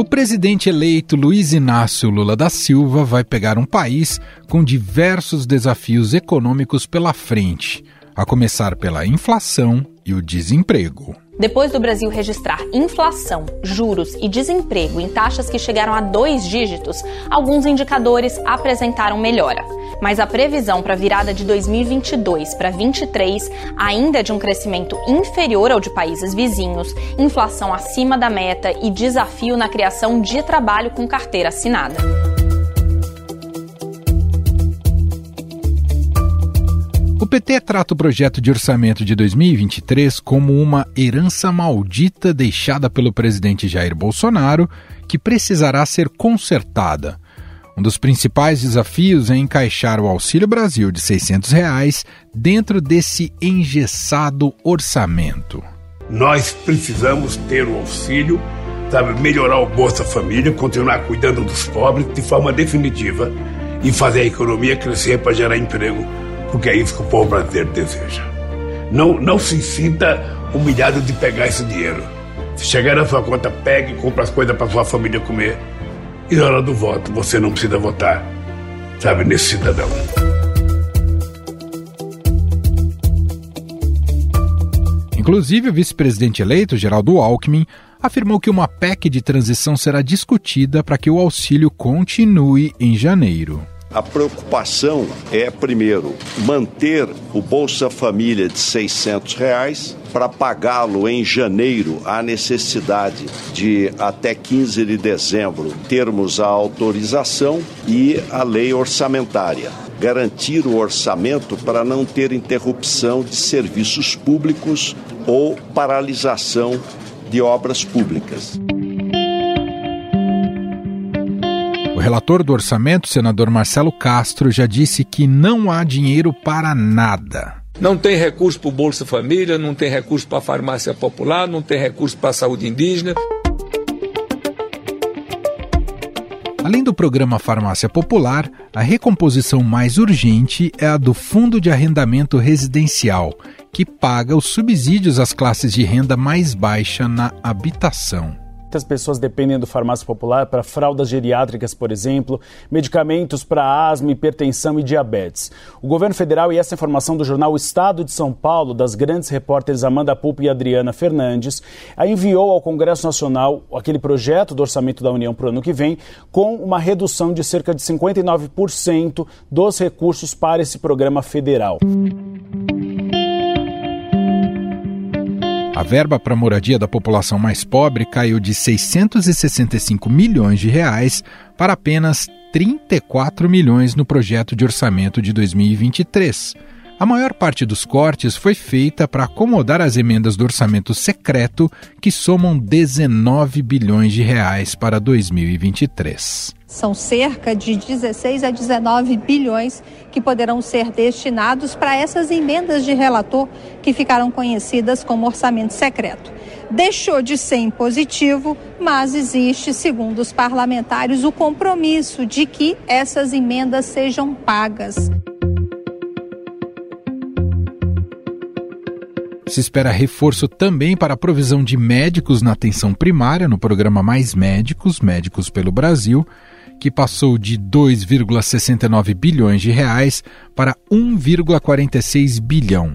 O presidente eleito Luiz Inácio Lula da Silva vai pegar um país com diversos desafios econômicos pela frente, a começar pela inflação e o desemprego. Depois do Brasil registrar inflação, juros e desemprego em taxas que chegaram a dois dígitos, alguns indicadores apresentaram melhora. Mas a previsão para a virada de 2022 para 2023 ainda é de um crescimento inferior ao de países vizinhos, inflação acima da meta e desafio na criação de trabalho com carteira assinada. O PT trata o projeto de orçamento de 2023 como uma herança maldita deixada pelo presidente Jair Bolsonaro, que precisará ser consertada. Um dos principais desafios é encaixar o Auxílio Brasil de 600 reais dentro desse engessado orçamento. Nós precisamos ter o auxílio, sabe, melhorar o Bolsa Família, continuar cuidando dos pobres de forma definitiva e fazer a economia crescer para gerar emprego porque é isso que o povo brasileiro deseja. Não, não se sinta humilhado de pegar esse dinheiro. Se chegar na sua conta, pegue e compre as coisas para sua família comer. E na hora do voto, você não precisa votar, sabe, nesse cidadão. Inclusive, o vice-presidente eleito, Geraldo Alckmin, afirmou que uma PEC de transição será discutida para que o auxílio continue em janeiro. A preocupação é, primeiro, manter o Bolsa Família de 600 reais para pagá-lo em janeiro, há necessidade de até 15 de dezembro termos a autorização e a lei orçamentária. Garantir o orçamento para não ter interrupção de serviços públicos ou paralisação de obras públicas. O relator do orçamento, senador Marcelo Castro, já disse que não há dinheiro para nada. Não tem recurso para o Bolsa Família, não tem recurso para a farmácia popular, não tem recurso para a saúde indígena. Além do programa Farmácia Popular, a recomposição mais urgente é a do Fundo de Arrendamento Residencial, que paga os subsídios às classes de renda mais baixa na habitação. Muitas pessoas dependem do farmácia popular para fraldas geriátricas, por exemplo, medicamentos para asma, hipertensão e diabetes. O governo federal, e essa informação do jornal Estado de São Paulo, das grandes repórteres Amanda Pupo e Adriana Fernandes, enviou ao Congresso Nacional aquele projeto do orçamento da União para o ano que vem, com uma redução de cerca de 59% dos recursos para esse programa federal. A verba para a moradia da população mais pobre caiu de 665 milhões de reais para apenas 34 milhões no projeto de orçamento de 2023. A maior parte dos cortes foi feita para acomodar as emendas do orçamento secreto, que somam 19 bilhões de reais para 2023. São cerca de 16 a 19 bilhões que poderão ser destinados para essas emendas de relator que ficaram conhecidas como orçamento secreto. Deixou de ser impositivo, mas existe, segundo os parlamentares, o compromisso de que essas emendas sejam pagas. Se espera reforço também para a provisão de médicos na atenção primária no programa Mais Médicos, Médicos pelo Brasil, que passou de 2,69 bilhões de reais para 1,46 bilhão.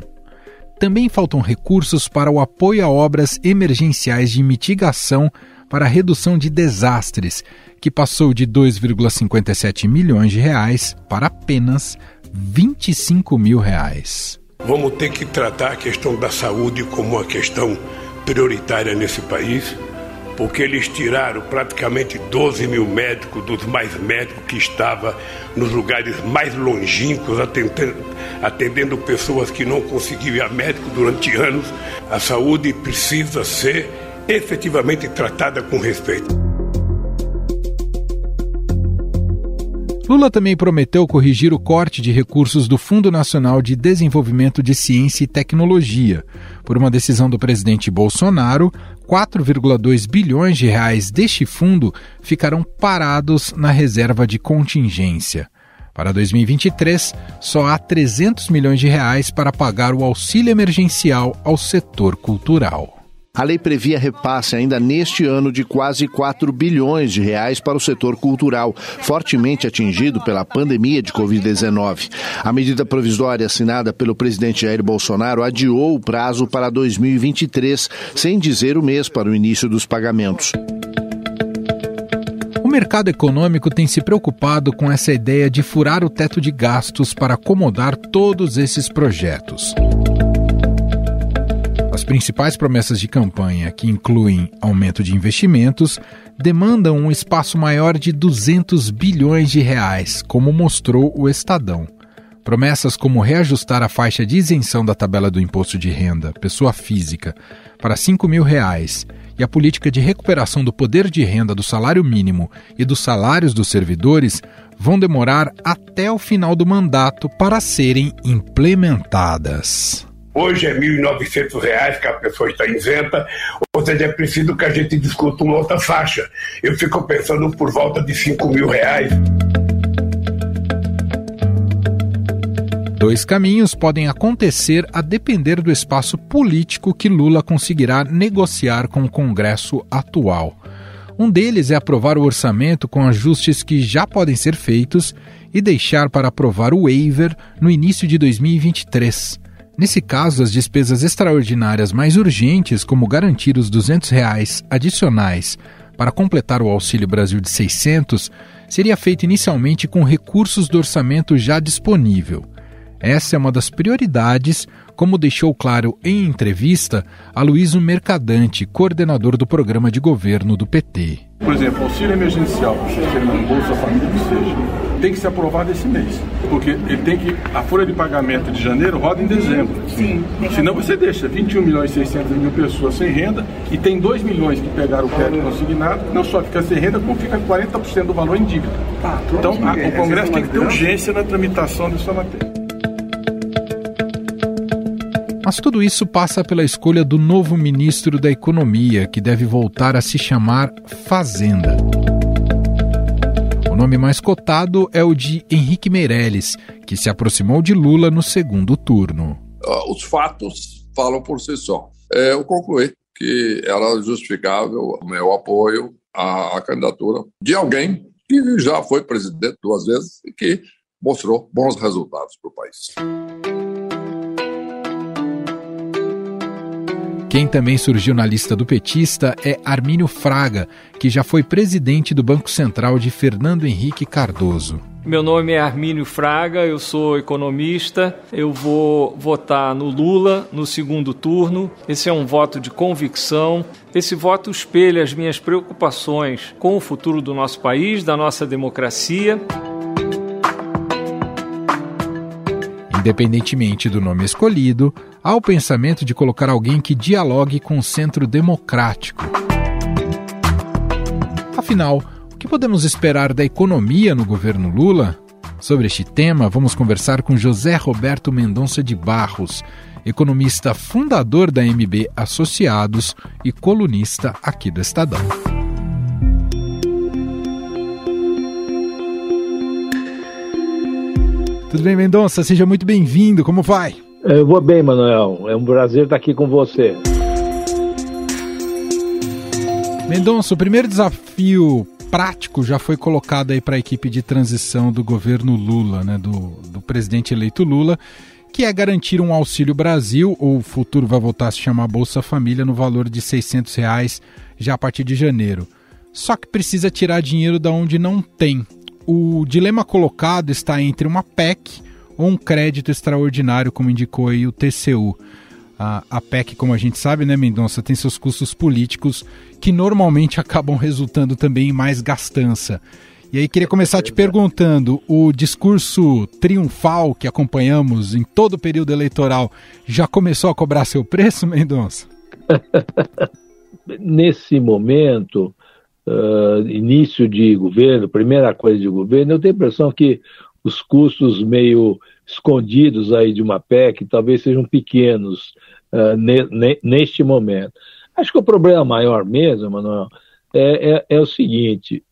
Também faltam recursos para o apoio a obras emergenciais de mitigação para redução de desastres, que passou de 2,57 milhões de reais para apenas 25 mil reais. Vamos ter que tratar a questão da saúde como uma questão prioritária nesse país porque eles tiraram praticamente 12 mil médicos dos mais médicos que estavam nos lugares mais longínquos, atendendo, atendendo pessoas que não conseguiam ir a médico durante anos. A saúde precisa ser efetivamente tratada com respeito. Lula também prometeu corrigir o corte de recursos do Fundo Nacional de Desenvolvimento de Ciência e Tecnologia. Por uma decisão do presidente Bolsonaro, 4,2 bilhões de reais deste fundo ficarão parados na reserva de contingência. Para 2023, só há 300 milhões de reais para pagar o auxílio emergencial ao setor cultural. A lei previa repasse ainda neste ano de quase 4 bilhões de reais para o setor cultural, fortemente atingido pela pandemia de Covid-19. A medida provisória assinada pelo presidente Jair Bolsonaro adiou o prazo para 2023, sem dizer o mês para o início dos pagamentos. O mercado econômico tem se preocupado com essa ideia de furar o teto de gastos para acomodar todos esses projetos. As principais promessas de campanha, que incluem aumento de investimentos, demandam um espaço maior de 200 bilhões de reais, como mostrou o Estadão. Promessas como reajustar a faixa de isenção da tabela do imposto de renda, pessoa física, para 5 mil reais e a política de recuperação do poder de renda do salário mínimo e dos salários dos servidores vão demorar até o final do mandato para serem implementadas. Hoje é R$ 1.900 que a pessoa está isenta, ou seja, é preciso que a gente discuta uma outra faixa. Eu fico pensando por volta de R$ mil reais. Dois caminhos podem acontecer a depender do espaço político que Lula conseguirá negociar com o Congresso atual. Um deles é aprovar o orçamento com ajustes que já podem ser feitos e deixar para aprovar o waiver no início de 2023. Nesse caso, as despesas extraordinárias mais urgentes, como garantir os 200 reais adicionais para completar o Auxílio Brasil de 600, seria feito inicialmente com recursos do orçamento já disponível. Essa é uma das prioridades, como deixou claro em entrevista a Luísio Mercadante, coordenador do programa de governo do PT. Por exemplo, auxílio emergencial, Bolsa Família, que seja tem que ser aprovado esse mês. Porque ele tem que. A folha de pagamento de janeiro roda em dezembro. Sim. Senão você deixa 21 milhões e 600 mil pessoas sem renda e tem 2 milhões que pegaram o crédito consignado, não só fica sem renda, como fica 40% do valor em dívida. Tá, então a, o Congresso tem que ter urgência na tramitação dessa matéria. Mas tudo isso passa pela escolha do novo ministro da Economia, que deve voltar a se chamar Fazenda. O nome mais cotado é o de Henrique Meirelles, que se aproximou de Lula no segundo turno. Ah, os fatos falam por si só. É, eu concluí que era justificável o meu apoio à candidatura de alguém que já foi presidente duas vezes e que mostrou bons resultados para o país. Quem também surgiu na lista do petista é Armínio Fraga, que já foi presidente do Banco Central de Fernando Henrique Cardoso. Meu nome é Armínio Fraga, eu sou economista. Eu vou votar no Lula no segundo turno. Esse é um voto de convicção. Esse voto espelha as minhas preocupações com o futuro do nosso país, da nossa democracia. Independentemente do nome escolhido, há o pensamento de colocar alguém que dialogue com o centro democrático. Afinal, o que podemos esperar da economia no governo Lula? Sobre este tema, vamos conversar com José Roberto Mendonça de Barros, economista fundador da MB Associados e colunista aqui do Estadão. Tudo bem, Mendonça? Seja muito bem-vindo. Como vai? Eu vou bem, Manuel. É um prazer estar aqui com você. Mendonça, o primeiro desafio prático já foi colocado aí para a equipe de transição do governo Lula, né, do, do presidente eleito Lula, que é garantir um Auxílio Brasil, ou o futuro vai voltar a se chamar Bolsa Família, no valor de 600 reais já a partir de janeiro. Só que precisa tirar dinheiro da onde não tem o dilema colocado está entre uma PEC ou um crédito extraordinário, como indicou aí o TCU. A, a PEC, como a gente sabe, né, Mendonça, tem seus custos políticos que normalmente acabam resultando também em mais gastança. E aí queria começar te perguntando, o discurso triunfal que acompanhamos em todo o período eleitoral já começou a cobrar seu preço, Mendonça? Nesse momento, uh, início de governo, primeira coisa de governo, eu tenho a impressão que os custos meio escondidos aí de uma PEC talvez sejam pequenos uh, ne, ne, neste momento. Acho que o problema maior mesmo, Manuel, é, é, é o seguinte: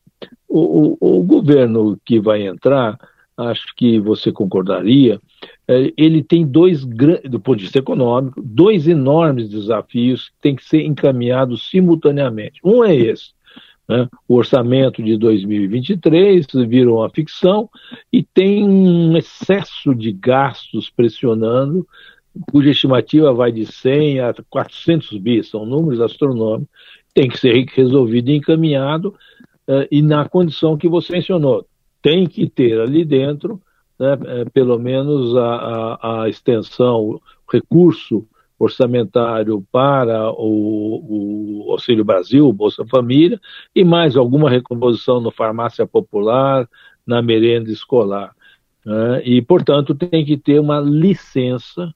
o, o, o, governo que vai entrar acho que você concordaria, é, ele tem dois, do ponto de vista econômico, dois enormes desafios que têm que ser encaminhados simultaneamente. Um é esse, né? O orçamento de 2023 virou uma ficção e tem um excesso de gastos pressionando, cuja estimativa vai de 100 a 400 bi, são números astronômicos, tem que ser resolvido e encaminhado, uh, e na condição que você mencionou, tem que ter ali dentro, né, eh, pelo menos a, a, a extensão, o recurso orçamentário para o, o, Auxílio Brasil, Bolsa Família, e mais alguma recomposição no farmácia popular, na merenda escolar. Né? E, portanto, tem que ter uma licença,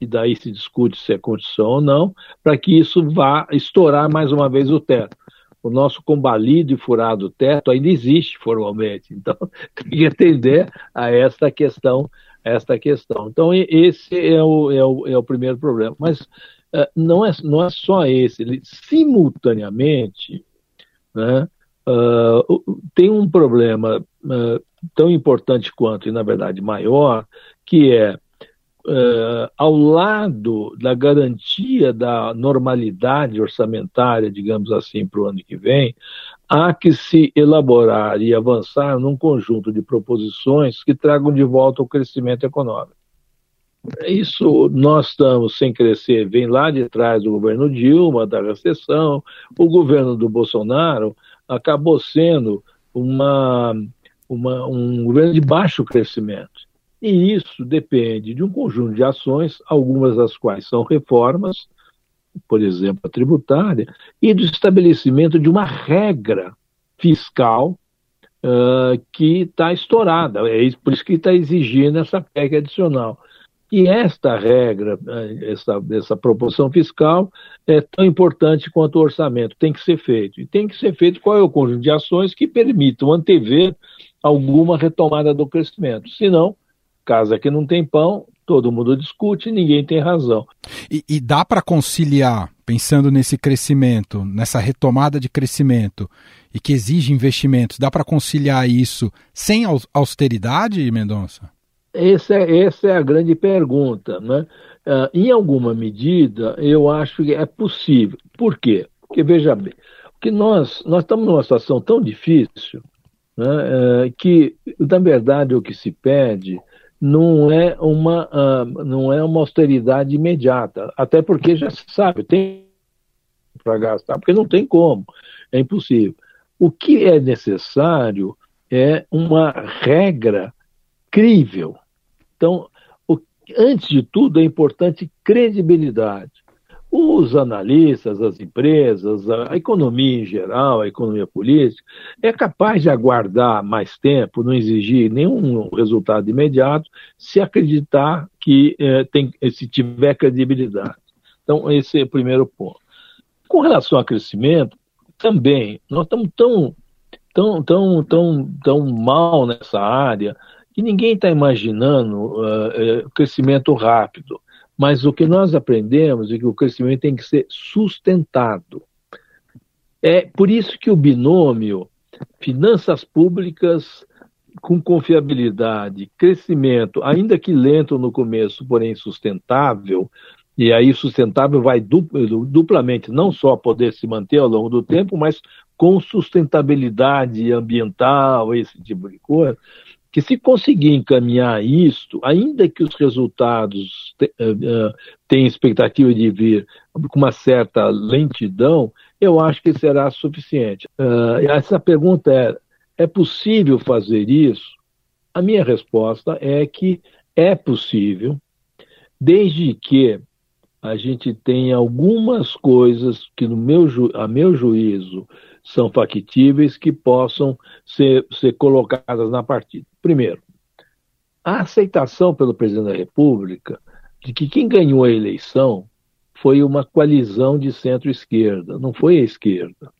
e daí se discute se é condição ou não, para que isso vá estourar mais uma vez o teto. O nosso combalido e furado teto ainda existe formalmente, então tem que atender a esta questão esta questão. Então, esse é o, é o, é o primeiro problema. Mas uh, não, é, não é só esse. Ele, simultaneamente, né, uh, tem um problema uh, tão importante quanto, e na verdade maior, que é ao lado da garantia da normalidade orçamentária, digamos assim, para o ano que vem, há que se elaborar e avançar num conjunto de proposições que tragam de volta o crescimento econômico. Isso nós estamos sem crescer, vem lá de trás do governo Dilma, da recessão, o governo do Bolsonaro acabou sendo uma, uma, um governo de baixo crescimento. E isso depende de um conjunto de ações, algumas das quais são reformas, por exemplo, a tributária, e do estabelecimento de uma regra fiscal uh, que está estourada. É por isso que está exigindo essa PEC adicional. E esta regra, essa, essa proporção fiscal, é tão importante quanto o orçamento, tem que ser feito. E tem que ser feito qual é o conjunto de ações que permitam antever alguma retomada do crescimento. Senão, casa que não tem pão, todo mundo discute e ninguém tem razão. E, e dá para conciliar, pensando nesse crescimento, nessa retomada de crescimento e que exige investimentos, dá para conciliar isso sem austeridade, Mendonça? Essa é, essa é a grande pergunta. Né? Uh, em alguma medida, eu acho que é possível. Por quê? Porque, veja bem, que nós, nós estamos numa situação tão difícil né, uh, que, na verdade, o que se pede não é uma uh, não é uma austeridade imediata, até porque já se sabe tem para gastar, porque não tem como, é impossível. O que é necessário é uma regra crível. Então, o, antes de tudo, é importante credibilidade os analistas, as empresas, a economia em geral, a economia política, é capaz de aguardar mais tempo, não exigir nenhum resultado imediato, se acreditar que é, tem, se tiver credibilidade. Então, esse é o primeiro ponto. Com relação ao crescimento, também, nós estamos tão, tão, tão, tão, tão mal nessa área que ninguém está imaginando uh, crescimento rápido. Mas o que nós aprendemos é que o crescimento tem que ser sustentado. É por isso que o binômio finanças públicas com confiabilidade, crescimento, ainda que lento no começo, porém sustentável, e aí sustentável vai duplamente, não só poder se manter ao longo do tempo, mas com sustentabilidade ambiental, esse tipo de coisa, que se conseguir encaminhar isto, ainda que os resultados uh, tenham expectativa de vir com uma certa lentidão, eu acho que será suficiente. Uh, essa pergunta é: é possível fazer isso? A minha resposta é que é possível, desde que a gente tenha algumas coisas que, no meu, a meu juízo, são factíveis que possam ser, ser colocadas na partida. Primeiro, a aceitação pelo presidente da República de que quem ganhou a eleição foi uma coalizão de centro-esquerda, não foi a esquerda.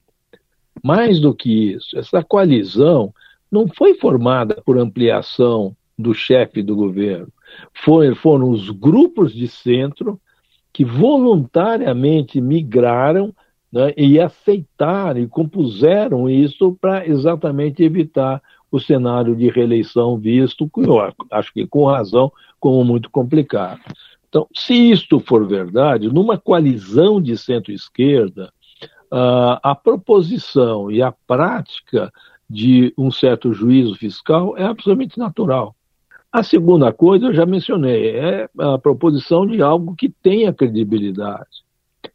Mais do que isso, essa coalizão não foi formada por ampliação do chefe do governo. Foi, foram os grupos de centro que voluntariamente migraram né, e aceitaram e compuseram isso para exatamente evitar o cenário de reeleição visto, acho que com razão, como muito complicado. Então, se isto for verdade, numa coalizão de centro-esquerda, uh, a proposição e a prática de um certo juízo fiscal é absolutamente natural. A segunda coisa, eu já mencionei, é a proposição de algo que tenha credibilidade.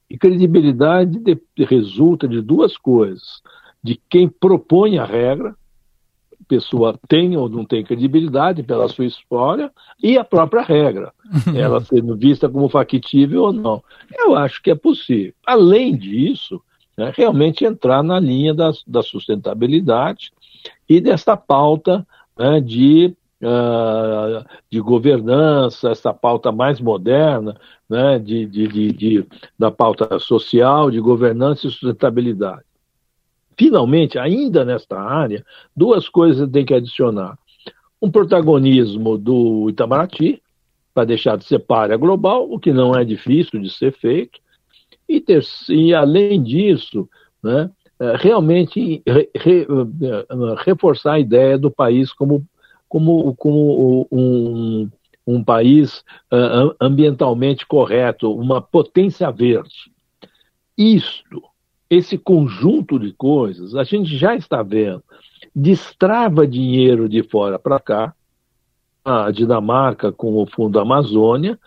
E credibilidade de, resulta de duas coisas: de quem propõe a regra, pessoa tem ou não tem credibilidade pela sua história e a própria regra, ela sendo vista como factível ou não. Eu acho que é possível. Além disso, né, realmente entrar na linha da, da sustentabilidade e dessa pauta né, de, uh, de governança, essa pauta mais moderna, né, de, de, de, de, da pauta social, de governança e sustentabilidade. Finalmente, ainda nesta área, duas coisas tem que adicionar. Um protagonismo do Itamaraty, para deixar de ser párea global, o que não é difícil de ser feito, e, ter, e além disso, né, é, realmente re, re, é, reforçar a ideia do país como, como, como um, um país uh, ambientalmente correto, uma potência verde. Isto esse conjunto de coisas, a gente já está vendo, destrava dinheiro de fora para cá, a Dinamarca com o Fundo Amazônia,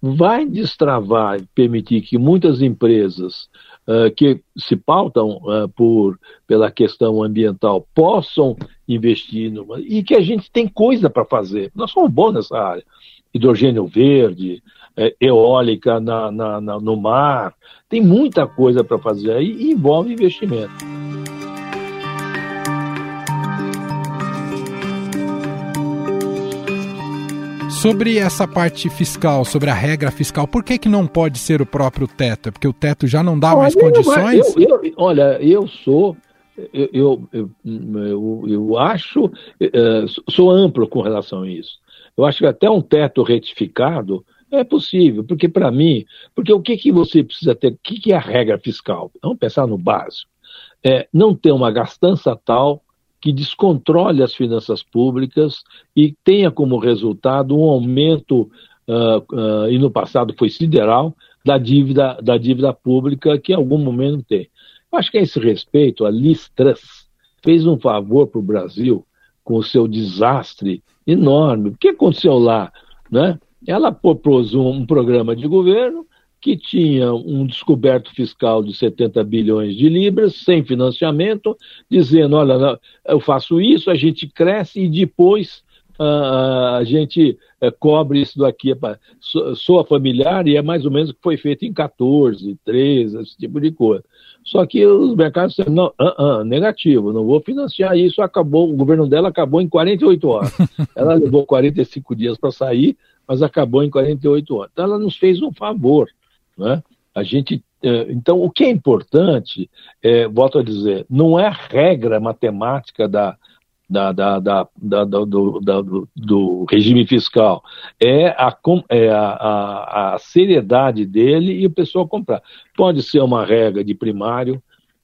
vai destravar e permitir que muitas empresas uh, que se pautam uh, por, pela questão ambiental possam investir numa, e que a gente tem coisa para fazer. Nós somos bons nessa área. Hidrogênio verde, é, eólica na, na, na, no mar. Tem muita coisa para fazer aí e envolve investimento. Sobre essa parte fiscal, sobre a regra fiscal, por que, que não pode ser o próprio teto? É porque o teto já não dá olha, mais condições? Eu, eu, olha, eu sou. Eu, eu, eu, eu acho. Eh, sou amplo com relação a isso. Eu acho que até um teto retificado é possível, porque para mim, porque o que, que você precisa ter, o que, que é a regra fiscal? Vamos pensar no básico. É não ter uma gastança tal que descontrole as finanças públicas e tenha como resultado um aumento, uh, uh, e no passado foi sideral, da dívida, da dívida pública que em algum momento tem. Acho que a esse respeito, a Liz Truss fez um favor para o Brasil com o seu desastre enorme. O que aconteceu lá? Né? Ela propôs um, um programa de governo que tinha um descoberto fiscal de 70 bilhões de libras, sem financiamento, dizendo: olha, eu faço isso, a gente cresce e depois uh, a gente uh, cobre isso daqui. Soa familiar e é mais ou menos o que foi feito em 14, 13, esse tipo de coisa. Só que os mercados disseram, não, uh, uh, negativo, não vou financiar isso, acabou, o governo dela acabou em 48 horas. Ela levou 45 dias para sair, mas acabou em 48 horas. Então ela nos fez um favor, né? A gente, eh, então o que é importante, é, volto a dizer, não é a regra matemática da, da, da, da, da do, do, do, regime fiscal, é, a, é a, a, a, seriedade dele e o pessoal comprar. Pode ser uma regra de primário,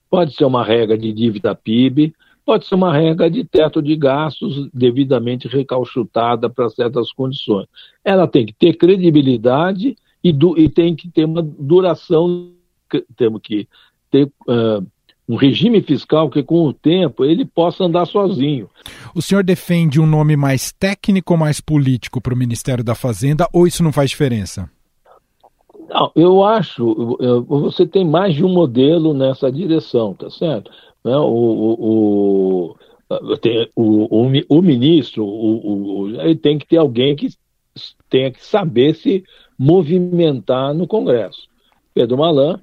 pode ser uma regra de dívida PIB, pode ser uma regra de teto de gastos devidamente recalchutada para certas condições. Ela tem que ter credibilidade e, du, e tem que ter uma duração, temos que ter uh, um regime fiscal que com o tempo ele possa andar sozinho. O senhor defende um nome mais técnico ou mais político para o Ministério da Fazenda ou isso não faz diferença? Não, eu acho, você tem mais de um modelo nessa direção, tá certo? Né? O, o, o, o, ministro, o, ele tem que ter alguém que tenha que saber se movimentar no Congresso. Pedro Malan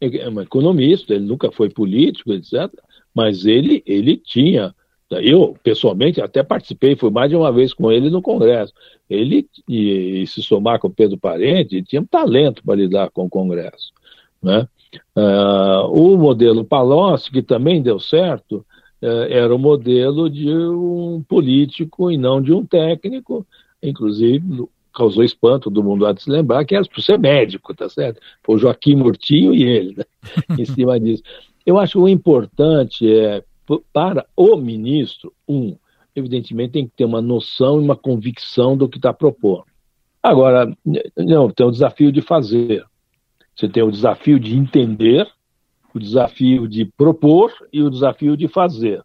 é um economista, ele nunca foi político, etc., mas ele, ele tinha. Eu, pessoalmente, até participei, fui mais de uma vez com ele no Congresso. Ele, e, e se somar com o Pedro Parente, tinha um talento para lidar com o Congresso. Né? Uh, o modelo Palocci, que também deu certo, uh, era o modelo de um político e não de um técnico, inclusive causou espanto do mundo há de se lembrar que era por ser médico, tá certo? Foi o Joaquim Murtinho e ele, né? em cima disso. Eu acho que o importante é, para o ministro, um, evidentemente tem que ter uma noção e uma convicção do que está propondo. Agora, não, tem o desafio de fazer. Você tem o desafio de entender, o desafio de propor e o desafio de fazer.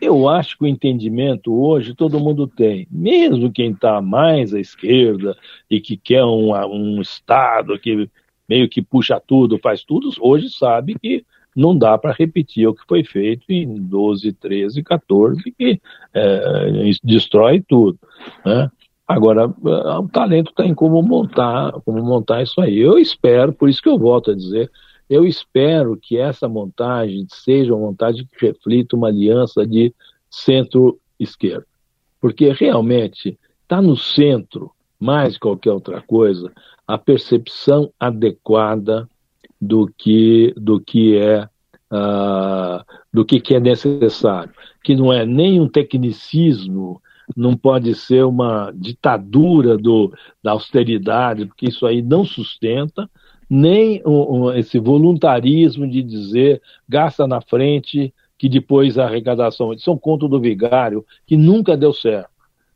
Eu acho que o entendimento hoje todo mundo tem, mesmo quem está mais à esquerda e que quer um, um Estado que meio que puxa tudo, faz tudo, hoje sabe que não dá para repetir o que foi feito em 12, 13, 14, que é, destrói tudo. Né? Agora, o talento está em como montar, como montar isso aí. Eu espero, por isso que eu volto a dizer, eu espero que essa montagem seja uma montagem que reflita uma aliança de centro-esquerda. Porque realmente está no centro, mais que qualquer outra coisa, a percepção adequada do que, do que é uh, do que, que é necessário, que não é nem um tecnicismo, não pode ser uma ditadura do, da austeridade, porque isso aí não sustenta, nem um, um, esse voluntarismo de dizer gasta na frente, que depois a arrecadação. Isso é um conto do vigário que nunca deu certo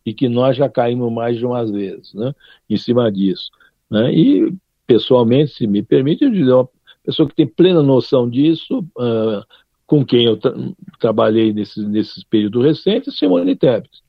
e que nós já caímos mais de umas vezes né, em cima disso. Né? E, pessoalmente, se me permite, eu dizer, uma pessoa que tem plena noção disso, uh, com quem eu tra trabalhei nesse, nesse período recente, Simone Tebet.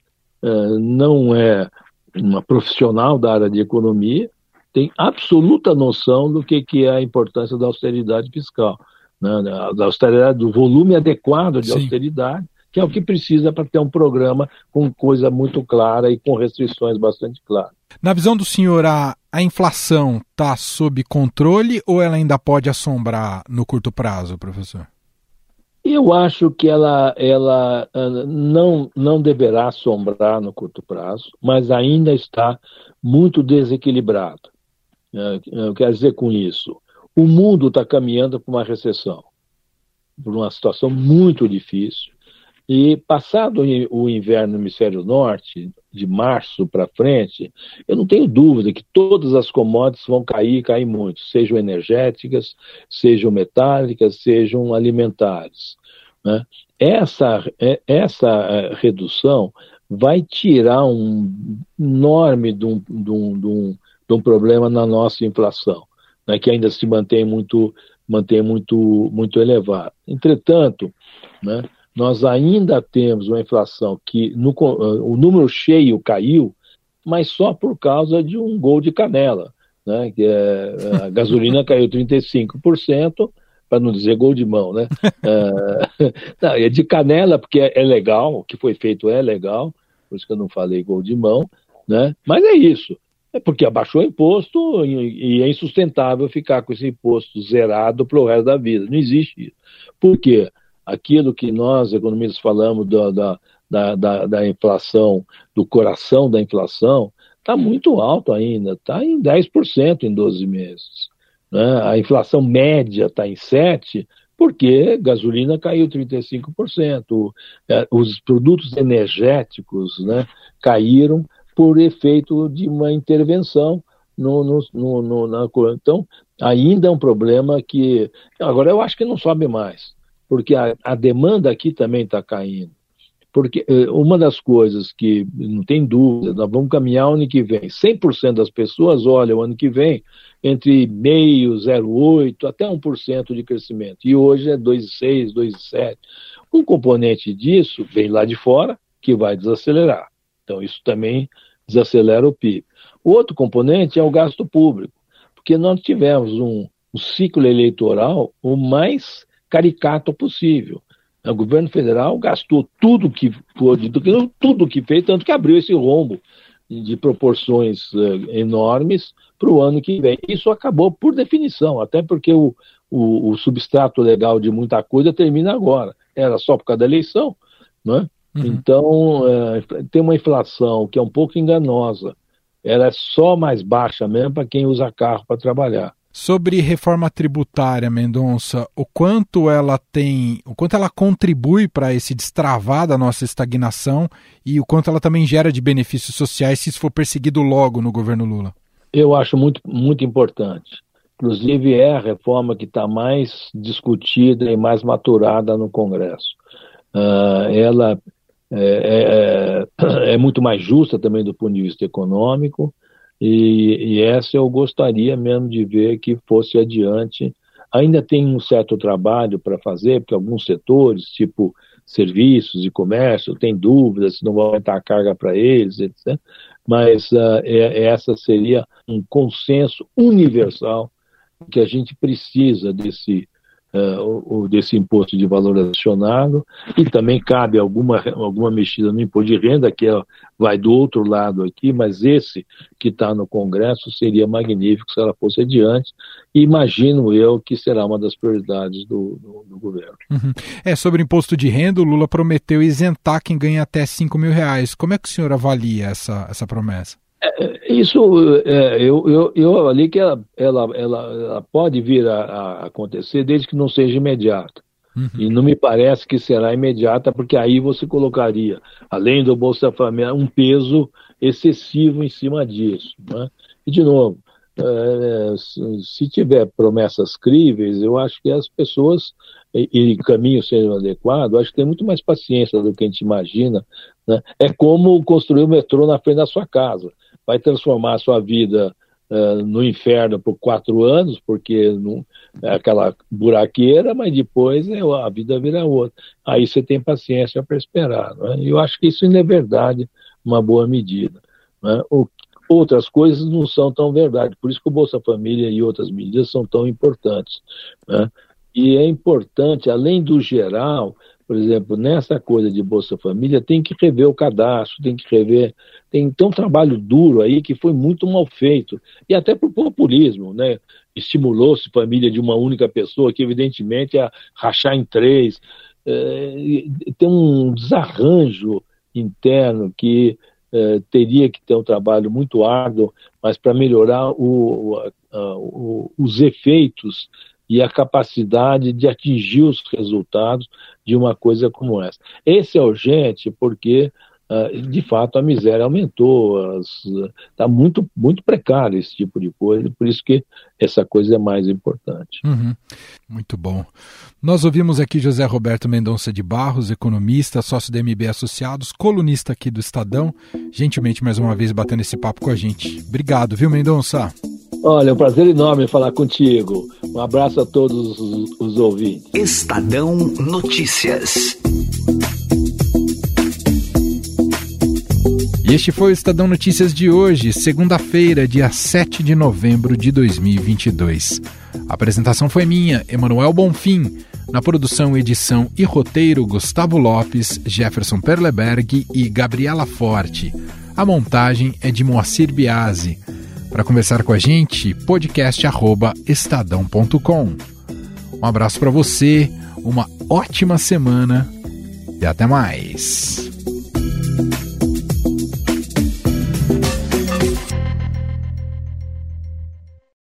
Uh, não é uma profissional da área de economia, tem absoluta noção do que, que é a importância da austeridade fiscal, né? da austeridade, do volume adequado de Sim. austeridade, que é o que precisa para ter um programa com coisa muito clara e com restrições bastante claras. Na visão do senhor, a, a inflação está sob controle ou ela ainda pode assombrar no curto prazo, professor? Eu acho que ela, ela ah, não, não deverá assombrar no curto prazo, mas ainda está muito desequilibrada. É, eu quero dizer com isso, o mundo está caminhando para uma recessão, por uma situação muito difícil. E passado o inverno no hemisfério norte, de março para frente, eu não tenho dúvida que todas as commodities vão cair, cair muito, sejam energéticas, sejam metálicas, sejam alimentares. Né? Essa, é, essa é, redução vai tirar um enorme de um, de um, de um, de um problema na nossa inflação, né? que ainda se mantém muito, mantém muito, muito elevado. Entretanto, né? Nós ainda temos uma inflação que no, o número cheio caiu, mas só por causa de um gol de canela. Né? Que é, a gasolina caiu 35%, para não dizer gol de mão, né? é, não, é de canela, porque é, é, legal, o que foi feito é legal, por isso que eu não falei gol de mão, né? Mas é isso. É porque abaixou o imposto e, e é insustentável ficar com esse imposto zerado para o resto da vida. Não existe isso. Por quê? Aquilo que nós, economistas, falamos da, da, da, da inflação, do coração da inflação, está muito alto ainda, está em 10% em 12 meses. Né? A inflação média está em 7%, porque gasolina caiu 35%, é, os produtos energéticos né, caíram por efeito de uma intervenção no, no, no, no na, então ainda é um problema que agora eu acho que não sobe mais porque a, a demanda aqui também está caindo. Porque eh, uma das coisas que não tem dúvida, nós vamos caminhar ano que vem. 100% das pessoas olham ano que vem entre meio, 0,8 até 1% de crescimento. E hoje é 2,6, 2,7. Um componente disso vem lá de fora, que vai desacelerar. Então, isso também desacelera o PIB. O outro componente é o gasto público, porque nós tivemos um, um ciclo eleitoral o mais caricato possível. O governo federal gastou tudo que pôde, tudo que fez, tanto que abriu esse rombo de proporções uh, enormes para o ano que vem. Isso acabou por definição, até porque o, o, o, substrato legal de muita coisa termina agora. Era só por causa da eleição, né? Uhum. Então, uh, tem uma inflação que é um pouco enganosa. Ela é só mais baixa mesmo para quem usa carro para trabalhar. Sobre reforma tributária, Mendonça, o quanto ela tem, o quanto ela contribui para esse destravar da nossa estagnação e o quanto ela também gera de benefícios sociais se isso for perseguido logo no governo Lula? Eu acho muito, muito importante. Inclusive é a reforma que está mais discutida e mais maturada no Congresso. Uh, ela é, é, é, muito mais justa também do ponto de vista econômico, e, e, essa eu gostaria mesmo de ver que fosse adiante. Ainda tem um certo trabalho para fazer, porque alguns setores, tipo serviços e comércio, tem dúvidas se não vai aumentar a carga para eles, etc. Mas uh, é, essa seria um consenso universal que a gente precisa desse uh, desse imposto de valor adicionado e também cabe alguma, alguma mexida no imposto de renda, que é, vai do outro lado aqui, mas esse que está no Congresso seria magnífico se ela fosse adiante e imagino eu que será uma das prioridades do, do, do governo. Uhum. É, sobre imposto de renda, o Lula prometeu isentar quem ganha até 5 mil reais. Como é que o senhor avalia essa, essa promessa? É, isso, é, eu, eu, eu avalio que ela, ela, ela, ela pode vir a, a, acontecer desde que não seja imediata. Uhum. E não me parece que será imediata, porque aí você colocaria, além do Bolsa Família, um peso excessivo em cima disso. Né? E, de novo, é, se tiver promessas críveis, eu acho que as pessoas e, caminhos sejam adequados, acho que tem muito mais paciência do que a gente imagina. Né? É como construir o metrô na frente da sua casa vai transformar a sua vida uh, no inferno por quatro anos, porque não, é aquela buraqueira, mas depois é, a vida vira outra. Aí você tem paciência para esperar. Né? Eu acho que isso ainda é verdade, uma boa medida. Né? O, outras coisas não são tão verdade, por isso que o Bolsa Família e outras medidas são tão importantes. Né? E é importante, além do geral, por exemplo, nessa coisa de Bolsa Família, tem que rever o cadastro, tem que rever. Tem, tem um trabalho duro aí que foi muito mal feito. E até por populismo, né? Estimulou-se família de uma única pessoa, que evidentemente é rachar em três. É, tem um desarranjo interno que é, teria que ter um trabalho muito árduo, mas para melhorar o, o, o, os efeitos e a capacidade de atingir os resultados de uma coisa como essa. Esse é urgente porque, uh, de fato, a miséria aumentou, está muito, muito precário esse tipo de coisa, por isso que essa coisa é mais importante. Uhum. Muito bom. Nós ouvimos aqui José Roberto Mendonça de Barros, economista, sócio da MB Associados, colunista aqui do Estadão, gentilmente mais uma vez batendo esse papo com a gente. Obrigado, viu, Mendonça? Olha, é um prazer enorme falar contigo. Um abraço a todos os, os ouvintes. Estadão Notícias. E este foi o Estadão Notícias de hoje, segunda-feira, dia 7 de novembro de 2022. A apresentação foi minha, Emanuel Bonfim. Na produção, edição e roteiro, Gustavo Lopes, Jefferson Perleberg e Gabriela Forte. A montagem é de Moacir Biasi. Para conversar com a gente, podcast@estadão.com. Um abraço para você, uma ótima semana e até mais.